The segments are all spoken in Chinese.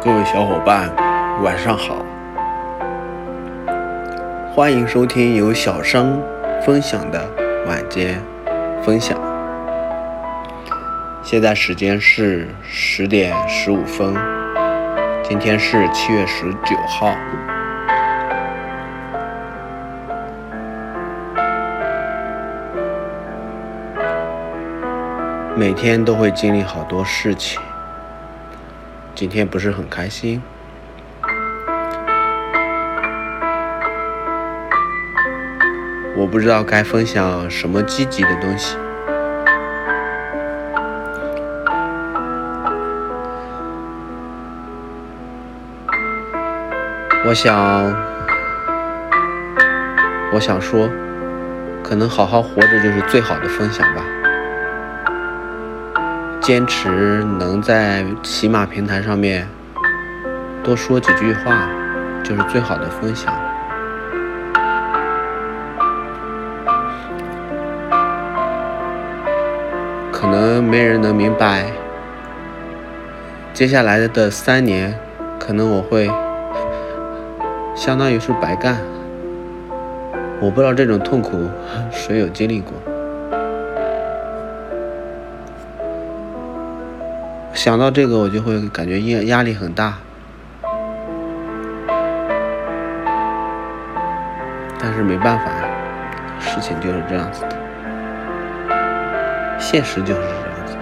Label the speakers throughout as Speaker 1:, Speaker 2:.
Speaker 1: 各位小伙伴，晚上好！欢迎收听由小生分享的晚间分享。现在时间是十点十五分，今天是七月十九号。每天都会经历好多事情，今天不是很开心。我不知道该分享什么积极的东西。我想，我想说，可能好好活着就是最好的分享吧。坚持能在骑马平台上面多说几句话，就是最好的分享。可能没人能明白，接下来的三年，可能我会相当于是白干。我不知道这种痛苦谁有经历过。想到这个，我就会感觉压压力很大，但是没办法，事情就是这样子的，现实就是这样子的。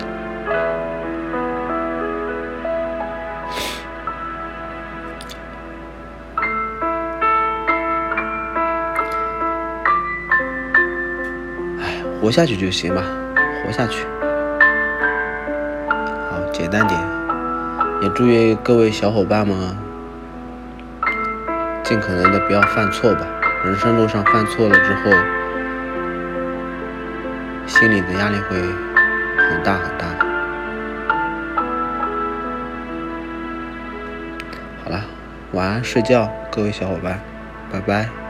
Speaker 1: 哎，活下去就行吧，活下去。简单点，也祝愿各位小伙伴们尽可能的不要犯错吧。人生路上犯错了之后，心里的压力会很大很大。好了，晚安，睡觉，各位小伙伴，拜拜。